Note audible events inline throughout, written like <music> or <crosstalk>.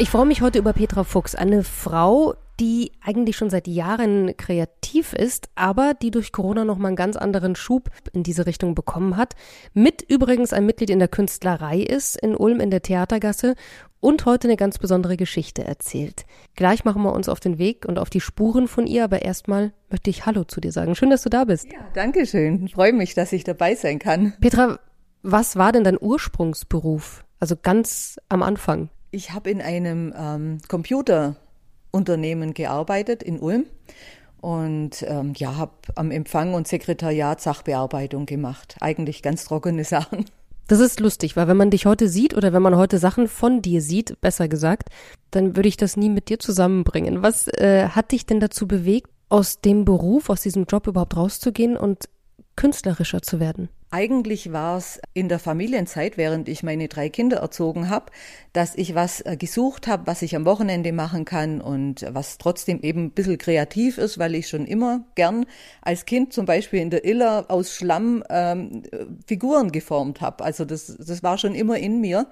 Ich freue mich heute über Petra Fuchs, eine Frau, die eigentlich schon seit Jahren kreativ ist, aber die durch Corona nochmal einen ganz anderen Schub in diese Richtung bekommen hat. Mit übrigens ein Mitglied in der Künstlerei ist, in Ulm in der Theatergasse und heute eine ganz besondere Geschichte erzählt. Gleich machen wir uns auf den Weg und auf die Spuren von ihr, aber erstmal möchte ich Hallo zu dir sagen. Schön, dass du da bist. Ja, danke schön. Ich freue mich, dass ich dabei sein kann. Petra, was war denn dein Ursprungsberuf? Also ganz am Anfang. Ich habe in einem ähm, Computer Unternehmen gearbeitet in Ulm und ähm, ja, habe am Empfang und Sekretariat Sachbearbeitung gemacht. Eigentlich ganz trockene <laughs> Sachen. Das ist lustig, weil wenn man dich heute sieht oder wenn man heute Sachen von dir sieht, besser gesagt, dann würde ich das nie mit dir zusammenbringen. Was äh, hat dich denn dazu bewegt, aus dem Beruf, aus diesem Job überhaupt rauszugehen und künstlerischer zu werden? Eigentlich war es in der Familienzeit, während ich meine drei Kinder erzogen habe, dass ich was äh, gesucht habe, was ich am Wochenende machen kann und was trotzdem eben ein bisschen kreativ ist, weil ich schon immer gern als Kind zum Beispiel in der Iller aus Schlamm ähm, Figuren geformt habe. Also das, das war schon immer in mir.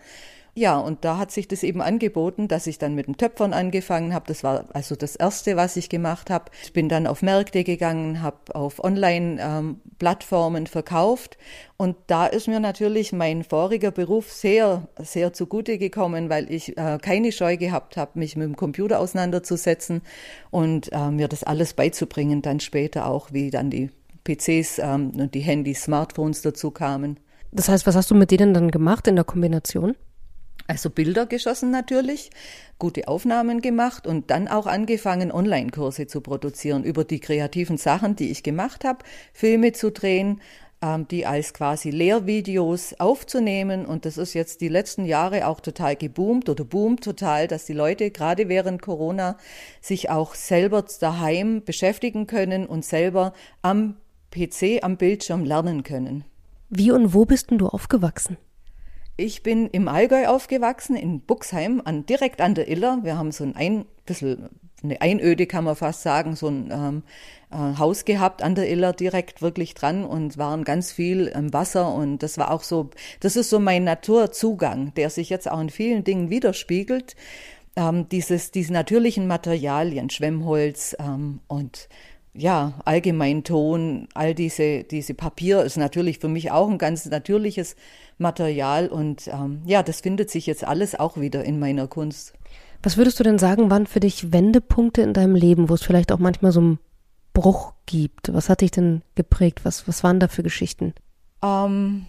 Ja, und da hat sich das eben angeboten, dass ich dann mit den Töpfern angefangen habe. Das war also das Erste, was ich gemacht habe. Ich bin dann auf Märkte gegangen, habe auf Online-Plattformen ähm, verkauft. Und da ist mir natürlich mein voriger Beruf sehr, sehr zugute gekommen, weil ich äh, keine Scheu gehabt habe, mich mit dem Computer auseinanderzusetzen und äh, mir das alles beizubringen, dann später auch, wie dann die PCs ähm, und die Handys, Smartphones dazu kamen. Das heißt, was hast du mit denen dann gemacht in der Kombination? Also Bilder geschossen natürlich, gute Aufnahmen gemacht und dann auch angefangen, Online-Kurse zu produzieren über die kreativen Sachen, die ich gemacht habe, Filme zu drehen, ähm, die als quasi Lehrvideos aufzunehmen. Und das ist jetzt die letzten Jahre auch total geboomt oder boomt total, dass die Leute gerade während Corona sich auch selber daheim beschäftigen können und selber am PC, am Bildschirm lernen können. Wie und wo bist denn du aufgewachsen? Ich bin im Allgäu aufgewachsen, in Buxheim, an, direkt an der Iller. Wir haben so ein, ein bisschen eine Einöde, kann man fast sagen, so ein ähm, äh, Haus gehabt an der Iller, direkt wirklich dran und waren ganz viel im Wasser und das war auch so, das ist so mein Naturzugang, der sich jetzt auch in vielen Dingen widerspiegelt. Ähm, dieses, diese natürlichen Materialien, Schwemmholz ähm, und ja, allgemein Ton, all diese, diese Papier ist natürlich für mich auch ein ganz natürliches Material und ähm, ja, das findet sich jetzt alles auch wieder in meiner Kunst. Was würdest du denn sagen, waren für dich Wendepunkte in deinem Leben, wo es vielleicht auch manchmal so einen Bruch gibt? Was hat dich denn geprägt? Was, was waren da für Geschichten? Ähm,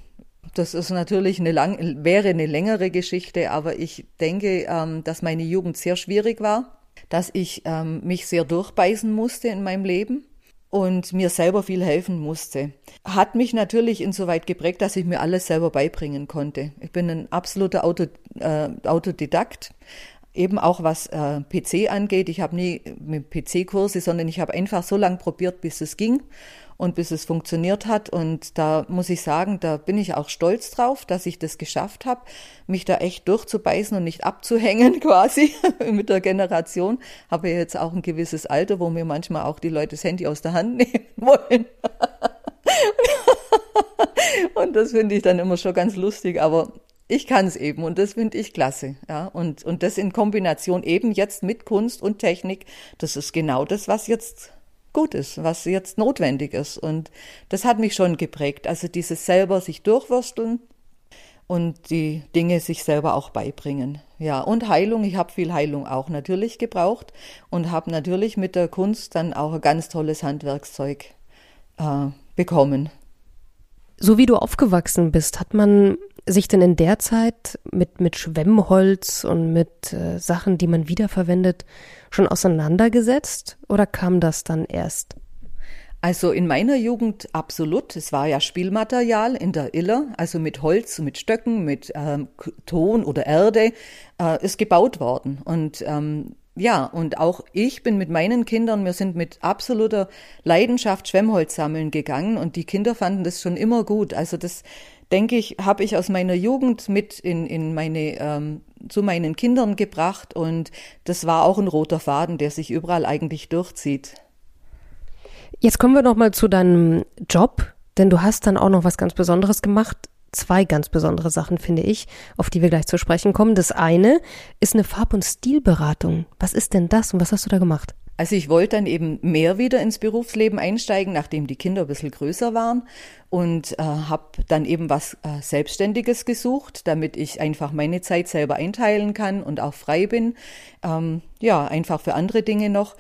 das ist natürlich eine lang, wäre eine längere Geschichte, aber ich denke, ähm, dass meine Jugend sehr schwierig war, dass ich ähm, mich sehr durchbeißen musste in meinem Leben und mir selber viel helfen musste. Hat mich natürlich insoweit geprägt, dass ich mir alles selber beibringen konnte. Ich bin ein absoluter Auto, äh, Autodidakt, eben auch was äh, PC angeht. Ich habe nie mit PC-Kurse, sondern ich habe einfach so lange probiert, bis es ging und bis es funktioniert hat. Und da muss ich sagen, da bin ich auch stolz drauf, dass ich das geschafft habe, mich da echt durchzubeißen und nicht abzuhängen <laughs> quasi <laughs> mit der Generation. Habe jetzt auch ein gewisses Alter, wo mir manchmal auch die Leute das Handy aus der Hand <laughs> nehmen wollen. und das finde ich dann immer schon ganz lustig, aber ich kann es eben und das finde ich klasse. Ja, und, und das in Kombination eben jetzt mit Kunst und Technik, das ist genau das, was jetzt gut ist, was jetzt notwendig ist. Und das hat mich schon geprägt. Also dieses selber sich durchwursteln und die Dinge sich selber auch beibringen. Ja, und Heilung. Ich habe viel Heilung auch natürlich gebraucht und habe natürlich mit der Kunst dann auch ein ganz tolles Handwerkszeug äh, bekommen. So wie du aufgewachsen bist, hat man sich denn in der Zeit mit, mit Schwemmholz und mit äh, Sachen, die man wiederverwendet, schon auseinandergesetzt oder kam das dann erst? Also in meiner Jugend absolut. Es war ja Spielmaterial in der Iller, also mit Holz, mit Stöcken, mit ähm, Ton oder Erde äh, ist gebaut worden. Und ähm, ja, und auch ich bin mit meinen Kindern, wir sind mit absoluter Leidenschaft Schwemmholz sammeln gegangen und die Kinder fanden das schon immer gut. Also das denke ich, habe ich aus meiner Jugend mit in, in meine, ähm, zu meinen Kindern gebracht und das war auch ein roter Faden, der sich überall eigentlich durchzieht. Jetzt kommen wir noch mal zu deinem Job, denn du hast dann auch noch was ganz Besonderes gemacht. Zwei ganz besondere Sachen, finde ich, auf die wir gleich zu sprechen kommen. Das eine ist eine Farb- und Stilberatung. Was ist denn das und was hast du da gemacht? Also ich wollte dann eben mehr wieder ins Berufsleben einsteigen, nachdem die Kinder ein bisschen größer waren und äh, habe dann eben was äh, Selbstständiges gesucht, damit ich einfach meine Zeit selber einteilen kann und auch frei bin. Ähm, ja, einfach für andere Dinge noch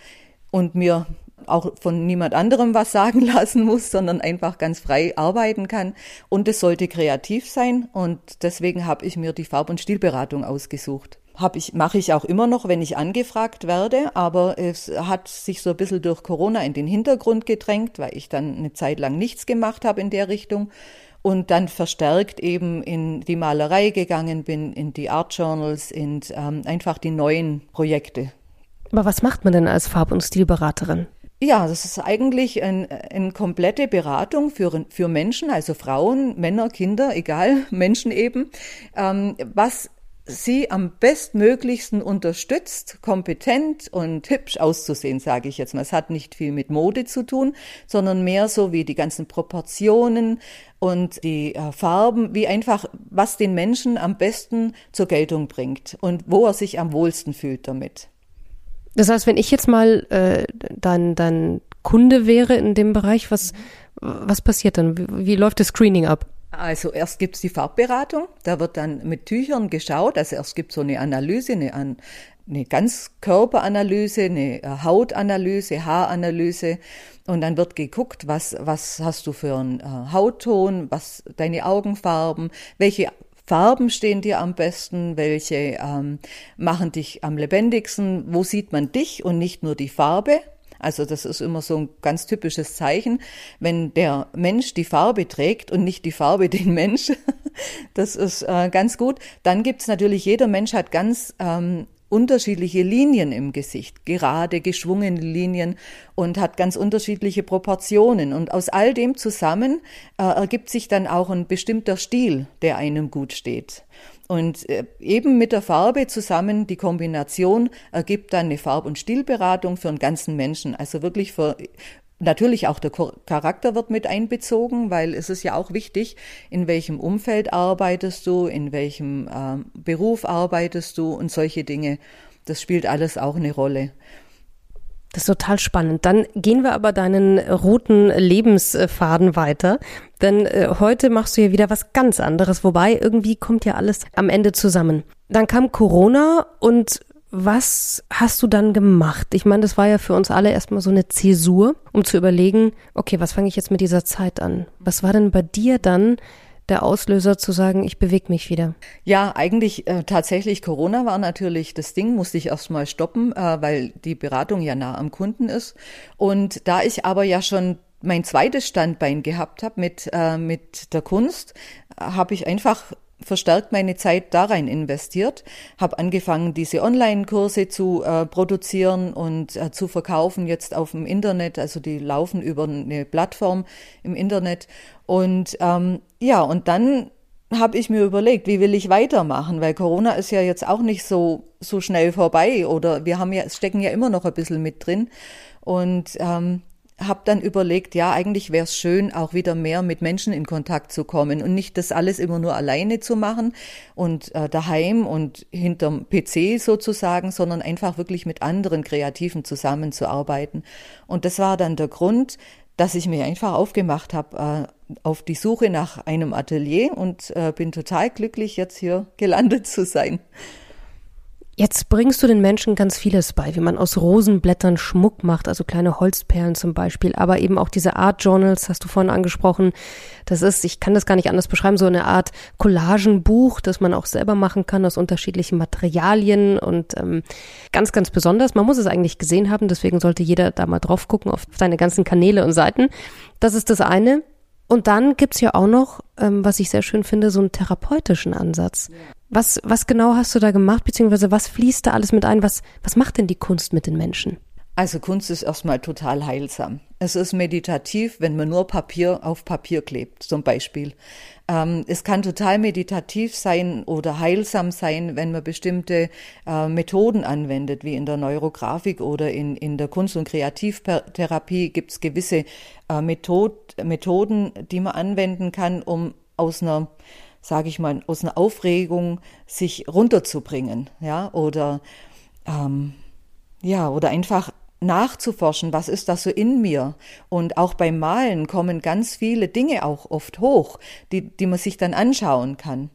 und mir auch von niemand anderem was <laughs> sagen lassen muss, sondern einfach ganz frei arbeiten kann. Und es sollte kreativ sein und deswegen habe ich mir die Farb- und Stilberatung ausgesucht habe ich, mache ich auch immer noch, wenn ich angefragt werde, aber es hat sich so ein bisschen durch Corona in den Hintergrund gedrängt, weil ich dann eine Zeit lang nichts gemacht habe in der Richtung und dann verstärkt eben in die Malerei gegangen bin, in die Art Journals, in ähm, einfach die neuen Projekte. Aber was macht man denn als Farb- und Stilberaterin? Ja, das ist eigentlich ein, eine komplette Beratung für, für Menschen, also Frauen, Männer, Kinder, egal, <laughs> Menschen eben, ähm, was sie am bestmöglichsten unterstützt, kompetent und hübsch auszusehen, sage ich jetzt mal. Es hat nicht viel mit Mode zu tun, sondern mehr so wie die ganzen Proportionen und die äh, Farben, wie einfach, was den Menschen am besten zur Geltung bringt und wo er sich am wohlsten fühlt damit. Das heißt, wenn ich jetzt mal äh, dein, dein Kunde wäre in dem Bereich, was, was passiert dann? Wie, wie läuft das Screening ab? Also erst gibt's die Farbberatung, da wird dann mit Tüchern geschaut, also erst gibt so eine Analyse, eine, eine Ganzkörperanalyse, eine äh, Hautanalyse, Haaranalyse und dann wird geguckt, was, was hast du für einen äh, Hautton, was deine Augenfarben, welche Farben stehen dir am besten, welche ähm, machen dich am lebendigsten, wo sieht man dich und nicht nur die Farbe. Also das ist immer so ein ganz typisches Zeichen, wenn der Mensch die Farbe trägt und nicht die Farbe <laughs> den Mensch. Das ist äh, ganz gut. Dann gibt's natürlich, jeder Mensch hat ganz ähm, unterschiedliche Linien im Gesicht, gerade geschwungene Linien und hat ganz unterschiedliche Proportionen. Und aus all dem zusammen äh, ergibt sich dann auch ein bestimmter Stil, der einem gut steht. Und äh, eben mit der Farbe zusammen, die Kombination ergibt dann eine Farb- und Stilberatung für einen ganzen Menschen. Also wirklich für Natürlich auch der Charakter wird mit einbezogen, weil es ist ja auch wichtig, in welchem Umfeld arbeitest du, in welchem äh, Beruf arbeitest du und solche Dinge. Das spielt alles auch eine Rolle. Das ist total spannend. Dann gehen wir aber deinen roten Lebensfaden weiter. Denn äh, heute machst du ja wieder was ganz anderes, wobei irgendwie kommt ja alles am Ende zusammen. Dann kam Corona und was hast du dann gemacht? Ich meine, das war ja für uns alle erstmal so eine Zäsur, um zu überlegen, okay, was fange ich jetzt mit dieser Zeit an? Was war denn bei dir dann der Auslöser zu sagen, ich bewege mich wieder? Ja, eigentlich äh, tatsächlich Corona war natürlich das Ding, musste ich erstmal stoppen, äh, weil die Beratung ja nah am Kunden ist. Und da ich aber ja schon mein zweites Standbein gehabt habe mit, äh, mit der Kunst, habe ich einfach verstärkt meine Zeit da rein investiert, habe angefangen, diese Online-Kurse zu äh, produzieren und äh, zu verkaufen jetzt auf dem Internet. Also die laufen über eine Plattform im Internet. Und ähm, ja, und dann habe ich mir überlegt, wie will ich weitermachen, weil Corona ist ja jetzt auch nicht so so schnell vorbei oder wir haben ja stecken ja immer noch ein bisschen mit drin und ähm, habe dann überlegt, ja, eigentlich wäre es schön, auch wieder mehr mit Menschen in Kontakt zu kommen und nicht das alles immer nur alleine zu machen und äh, daheim und hinterm PC sozusagen, sondern einfach wirklich mit anderen Kreativen zusammenzuarbeiten. Und das war dann der Grund, dass ich mir einfach aufgemacht habe äh, auf die Suche nach einem Atelier und äh, bin total glücklich, jetzt hier gelandet zu sein. Jetzt bringst du den Menschen ganz vieles bei, wie man aus Rosenblättern Schmuck macht, also kleine Holzperlen zum Beispiel, aber eben auch diese Art Journals, hast du vorhin angesprochen. Das ist, ich kann das gar nicht anders beschreiben, so eine Art Collagenbuch, das man auch selber machen kann aus unterschiedlichen Materialien und ähm, ganz, ganz besonders. Man muss es eigentlich gesehen haben, deswegen sollte jeder da mal drauf gucken auf deine ganzen Kanäle und Seiten. Das ist das eine. Und dann gibt's ja auch noch, ähm, was ich sehr schön finde, so einen therapeutischen Ansatz. Was, was genau hast du da gemacht, beziehungsweise was fließt da alles mit ein? Was, was macht denn die Kunst mit den Menschen? Also Kunst ist erstmal total heilsam. Es ist meditativ, wenn man nur Papier auf Papier klebt, zum Beispiel. Ähm, es kann total meditativ sein oder heilsam sein, wenn man bestimmte äh, Methoden anwendet, wie in der Neurografik oder in, in der Kunst- und Kreativtherapie gibt es gewisse äh, Method, Methoden, die man anwenden kann, um aus einer sage ich mal, aus einer Aufregung sich runterzubringen, ja, oder ähm, ja, oder einfach nachzuforschen, was ist das so in mir? Und auch beim Malen kommen ganz viele Dinge auch oft hoch, die, die man sich dann anschauen kann.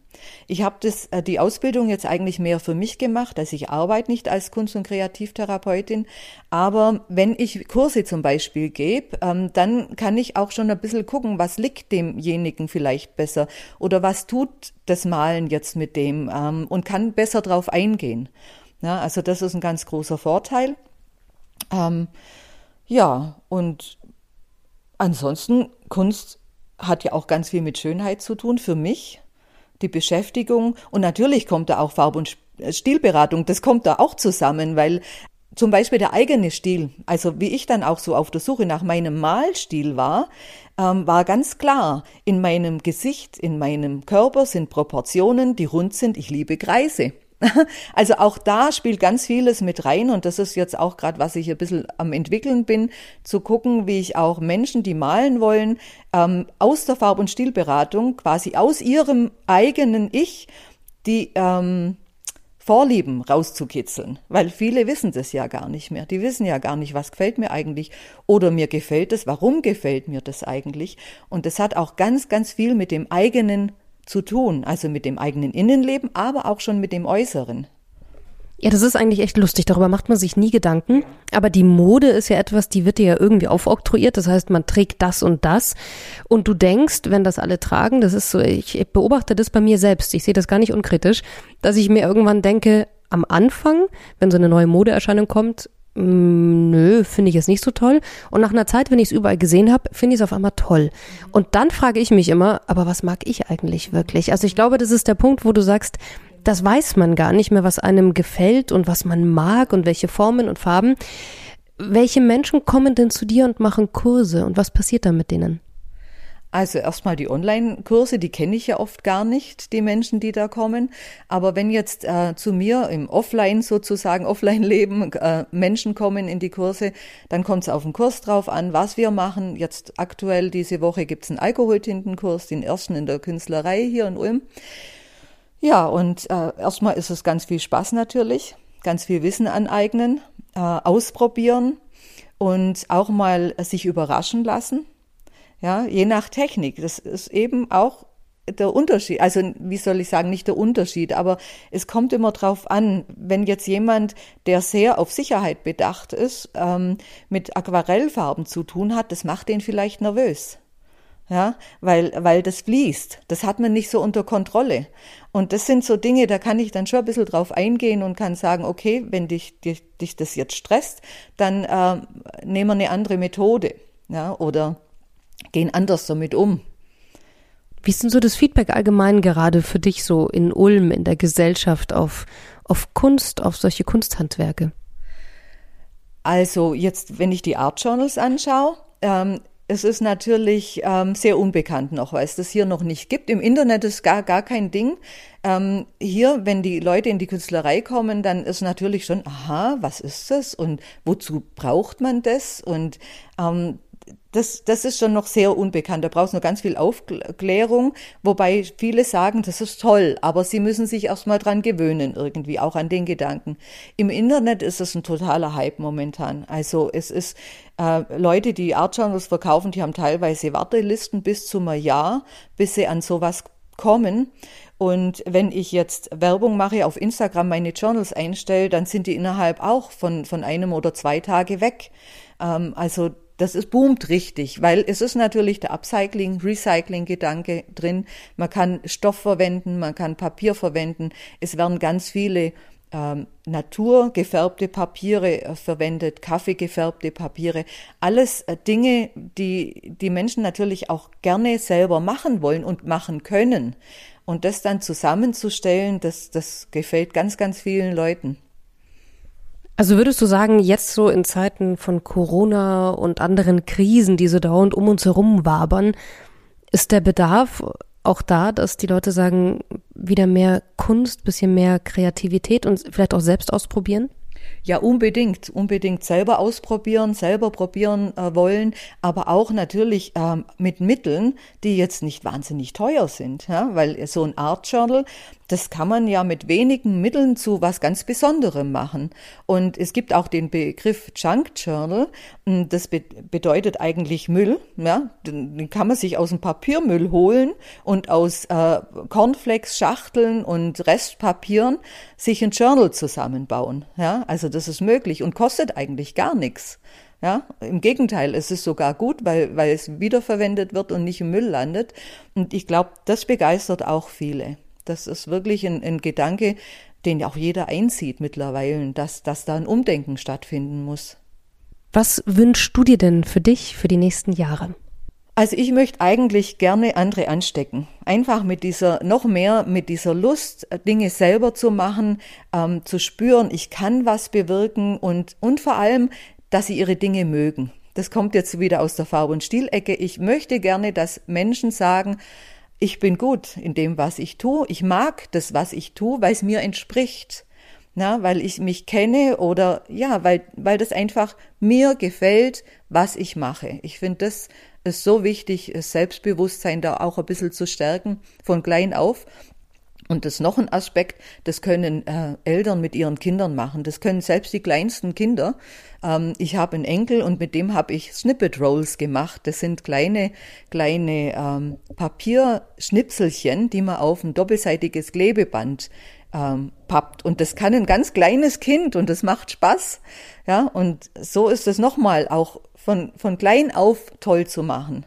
Ich habe das äh, die Ausbildung jetzt eigentlich mehr für mich gemacht, also ich arbeite nicht als Kunst- und Kreativtherapeutin, aber wenn ich Kurse zum Beispiel gebe, ähm, dann kann ich auch schon ein bisschen gucken, was liegt demjenigen vielleicht besser oder was tut das Malen jetzt mit dem ähm, und kann besser drauf eingehen. Ja, also das ist ein ganz großer Vorteil. Ähm, ja, und ansonsten, Kunst hat ja auch ganz viel mit Schönheit zu tun für mich, die Beschäftigung. Und natürlich kommt da auch Farb- und Stilberatung, das kommt da auch zusammen, weil zum Beispiel der eigene Stil, also wie ich dann auch so auf der Suche nach meinem Malstil war, ähm, war ganz klar, in meinem Gesicht, in meinem Körper sind Proportionen, die rund sind. Ich liebe Kreise. <laughs> Also auch da spielt ganz vieles mit rein und das ist jetzt auch gerade, was ich ein bisschen am entwickeln bin, zu gucken, wie ich auch Menschen, die malen wollen, ähm, aus der Farb- und Stilberatung, quasi aus ihrem eigenen Ich, die ähm, Vorlieben rauszukitzeln, weil viele wissen das ja gar nicht mehr. Die wissen ja gar nicht, was gefällt mir eigentlich oder mir gefällt es, warum gefällt mir das eigentlich. Und das hat auch ganz, ganz viel mit dem eigenen zu tun, also mit dem eigenen Innenleben, aber auch schon mit dem Äußeren. Ja, das ist eigentlich echt lustig. Darüber macht man sich nie Gedanken. Aber die Mode ist ja etwas, die wird dir ja irgendwie aufoktroyiert. Das heißt, man trägt das und das. Und du denkst, wenn das alle tragen, das ist so, ich beobachte das bei mir selbst. Ich sehe das gar nicht unkritisch, dass ich mir irgendwann denke, am Anfang, wenn so eine neue Modeerscheinung kommt, Mm, nö, finde ich es nicht so toll. Und nach einer Zeit, wenn ich es überall gesehen habe, finde ich es auf einmal toll. Und dann frage ich mich immer, aber was mag ich eigentlich wirklich? Also ich glaube, das ist der Punkt, wo du sagst, das weiß man gar nicht mehr, was einem gefällt und was man mag und welche Formen und Farben. Welche Menschen kommen denn zu dir und machen Kurse und was passiert da mit denen? Also erstmal die Online-Kurse, die kenne ich ja oft gar nicht, die Menschen, die da kommen. Aber wenn jetzt äh, zu mir im Offline sozusagen, <laughs> Offline-Leben äh, Menschen kommen in die Kurse, dann kommt es auf den Kurs drauf an, was wir machen. Jetzt aktuell diese Woche gibt es einen Alkoholtintenkurs, den ersten in der Künstlerei hier in Ulm. Ja, und äh, erstmal ist es ganz viel Spaß natürlich, ganz viel Wissen aneignen, äh, ausprobieren und auch mal sich überraschen lassen ja, je nach Technik. Das ist eben auch der Unterschied, also wie soll ich sagen, nicht der Unterschied, aber es kommt immer drauf an, wenn jetzt jemand, der sehr auf Sicherheit bedacht ist, ähm, mit Aquarellfarben zu tun hat, das macht den vielleicht nervös. Ja, weil, weil das fließt. Das hat man nicht so unter Kontrolle. Und das sind so Dinge, da kann ich dann schon ein bisschen drauf eingehen und kann sagen, okay, wenn dich, dich, dich das jetzt stresst, dann äh, nehmen wir eine andere Methode. Ja, oder gehen anders damit um. Wie ist denn so das Feedback allgemein gerade für dich so in Ulm, in der Gesellschaft auf, auf Kunst, auf solche Kunsthandwerke? Also jetzt, wenn ich die Art Journals anschaue, ähm, es ist natürlich ähm, sehr unbekannt noch, weil es das hier noch nicht gibt. Im Internet ist gar, gar kein Ding. Ähm, hier, wenn die Leute in die Künstlerei kommen, dann ist natürlich schon, aha, was ist das und wozu braucht man das? Und ähm, das, das ist schon noch sehr unbekannt. Da braucht es noch ganz viel Aufklärung, wobei viele sagen, das ist toll, aber sie müssen sich erstmal dran gewöhnen irgendwie, auch an den Gedanken. Im Internet ist es ein totaler Hype momentan. Also es ist äh, Leute, die Art Journals verkaufen, die haben teilweise Wartelisten bis zum Jahr, bis sie an sowas kommen. Und wenn ich jetzt Werbung mache, auf Instagram meine Journals einstelle, dann sind die innerhalb auch von, von einem oder zwei Tage weg. Ähm, also das ist boomt richtig, weil es ist natürlich der Upcycling, Recycling-Gedanke drin. Man kann Stoff verwenden, man kann Papier verwenden. Es werden ganz viele ähm, naturgefärbte Papiere äh, verwendet, kaffeegefärbte Papiere. Alles äh, Dinge, die die Menschen natürlich auch gerne selber machen wollen und machen können. Und das dann zusammenzustellen, das, das gefällt ganz, ganz vielen Leuten. Also würdest du sagen, jetzt so in Zeiten von Corona und anderen Krisen, die so dauernd um uns herum wabern, ist der Bedarf auch da, dass die Leute sagen, wieder mehr Kunst, bisschen mehr Kreativität und vielleicht auch selbst ausprobieren? Ja, unbedingt, unbedingt selber ausprobieren, selber probieren äh, wollen, aber auch natürlich ähm, mit Mitteln, die jetzt nicht wahnsinnig teuer sind, ja? weil so ein Art Journal, das kann man ja mit wenigen Mitteln zu was ganz Besonderem machen. Und es gibt auch den Begriff Junk Journal. Hm, das be bedeutet eigentlich Müll. Ja, den kann man sich aus dem Papiermüll holen und aus äh, Cornflakes, Schachteln und Restpapieren sich ein Journal zusammenbauen. Ja, also das ist möglich und kostet eigentlich gar nichts. Ja, im Gegenteil, es ist sogar gut, weil, weil es wiederverwendet wird und nicht im Müll landet. Und ich glaube, das begeistert auch viele. Das ist wirklich ein, ein Gedanke, den auch jeder einsieht mittlerweile, dass, dass da ein Umdenken stattfinden muss. Was wünschst du dir denn für dich für die nächsten Jahre? Also ich möchte eigentlich gerne andere anstecken. Einfach mit dieser, noch mehr mit dieser Lust, Dinge selber zu machen, ähm, zu spüren, ich kann was bewirken und, und vor allem, dass sie ihre Dinge mögen. Das kommt jetzt wieder aus der Farb- und Stilecke. Ich möchte gerne, dass Menschen sagen, ich bin gut in dem, was ich tue. Ich mag das, was ich tue, weil es mir entspricht. Na, weil ich mich kenne oder ja, weil, weil das einfach mir gefällt, was ich mache. Ich finde, das ist so wichtig, das Selbstbewusstsein da auch ein bisschen zu stärken, von klein auf. Und das noch ein Aspekt, das können äh, Eltern mit ihren Kindern machen. Das können selbst die kleinsten Kinder. Ähm, ich habe einen Enkel und mit dem habe ich Snippet Rolls gemacht. Das sind kleine, kleine ähm, Papierschnipselchen, die man auf ein doppelseitiges Klebeband ähm, pappt. Und das kann ein ganz kleines Kind und das macht Spaß. Ja, und so ist es nochmal auch von, von klein auf toll zu machen.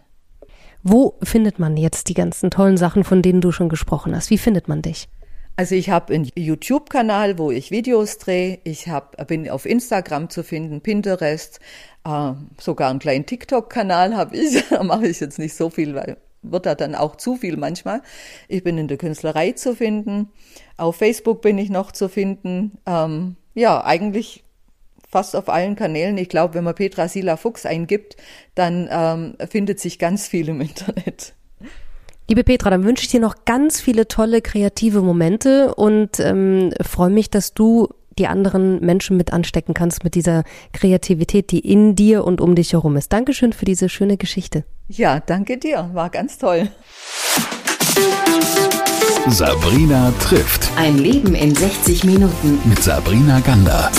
Wo findet man jetzt die ganzen tollen Sachen, von denen du schon gesprochen hast? Wie findet man dich? Also ich habe einen YouTube-Kanal, wo ich Videos drehe. Ich hab, bin auf Instagram zu finden, Pinterest, äh, sogar einen kleinen TikTok-Kanal habe ich. <laughs> da mache ich jetzt nicht so viel, weil wird da dann auch zu viel manchmal. Ich bin in der Künstlerei zu finden. Auf Facebook bin ich noch zu finden. Ähm, ja, eigentlich fast auf allen Kanälen. Ich glaube, wenn man Petra Sila Fuchs eingibt, dann ähm, findet sich ganz viel im Internet. Liebe Petra, dann wünsche ich dir noch ganz viele tolle kreative Momente und ähm, freue mich, dass du die anderen Menschen mit anstecken kannst mit dieser Kreativität, die in dir und um dich herum ist. Dankeschön für diese schöne Geschichte. Ja, danke dir. War ganz toll. Sabrina trifft. Ein Leben in 60 Minuten. Mit Sabrina Gander.